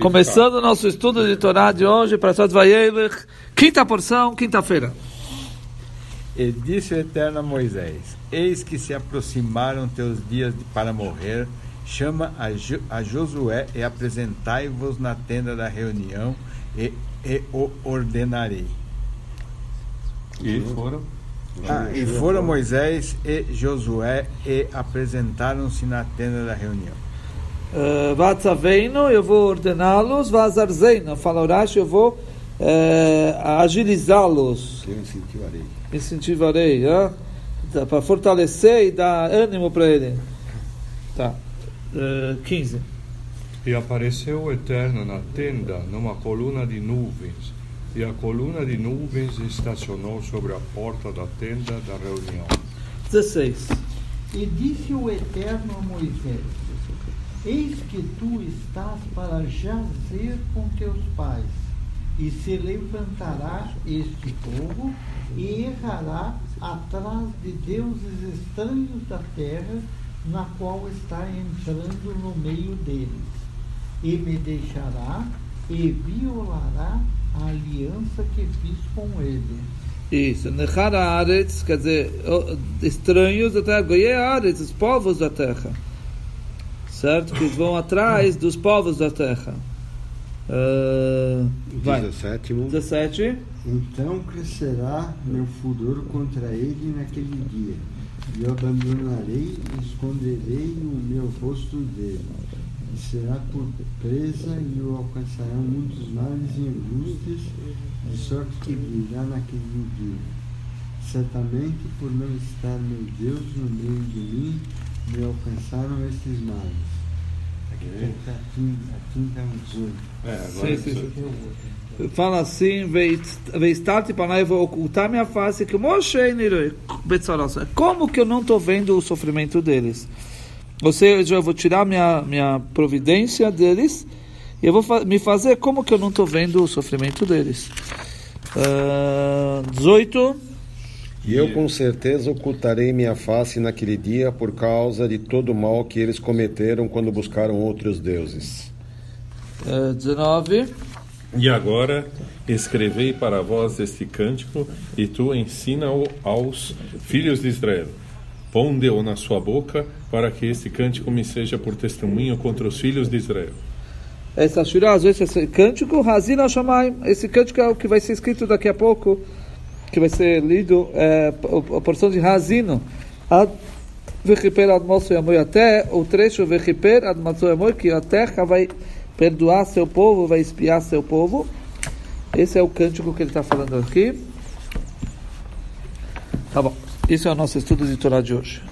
Começando o nosso estudo de Torá de hoje, para Sot Vayelech, quinta porção, quinta-feira. E disse o Eterno a Moisés: Eis que se aproximaram teus dias para morrer, chama a, jo a Josué e apresentai-vos na tenda da reunião, e, e o ordenarei. E foram? Ah, e foram Moisés e Josué e apresentaram-se na tenda da reunião. Uh, Vatzaveino, eu vou ordená-los, Vazarzeino, fala Urash, eu vou uh, agilizá-los. Eu incentivarei. Incentivarei, né? para fortalecer e dar ânimo para ele. Tá. Uh, 15. E apareceu o Eterno na tenda numa coluna de nuvens, e a coluna de nuvens estacionou sobre a porta da tenda da reunião. 16. E disse o Eterno a Moisés: Eis que tu estás para jazer com teus pais, e se levantará este povo e errará atrás de deuses estranhos da terra, na qual está entrando no meio deles, e me deixará e violará a aliança que fiz com ele. Isso, Nechar Aretz, quer dizer, estranhos da terra, Goye os povos da terra. Certo? Que eles vão atrás dos povos da terra. Uh, vai. 17. 17. Então crescerá meu furor contra ele naquele dia, e eu abandonarei e esconderei o meu rosto dele. E será por presa e o alcançarão muitos males e angústias, de sorte que virá naquele dia. Certamente, por não estar meu Deus no meio de mim, me alcançaram estes males. Aqui está a 30 18. É. Fala assim, Veistati Panai, vou ocultar minha face, que Como que eu não estou vendo o sofrimento deles? Ou seja, eu vou tirar minha, minha providência deles e eu vou fa me fazer como que eu não estou vendo o sofrimento deles. Uh, 18. E eu com certeza ocultarei minha face naquele dia por causa de todo o mal que eles cometeram quando buscaram outros deuses. Uh, 19. E agora escrevei para vós este cântico, e tu ensina-o aos filhos de Israel. Ponde-o na sua boca, para que este cântico me seja por testemunho contra os filhos de Israel. Essa shura, esse cântico, Hazina Shamayim, esse cântico é o que vai ser escrito daqui a pouco, que vai ser lido, é, a porção de Yamoi, até o trecho que a terra vai perdoar seu povo, vai espiar seu povo. Esse é o cântico que ele está falando aqui. Tá bom. Esse é o nosso estudo de Torá de hoje.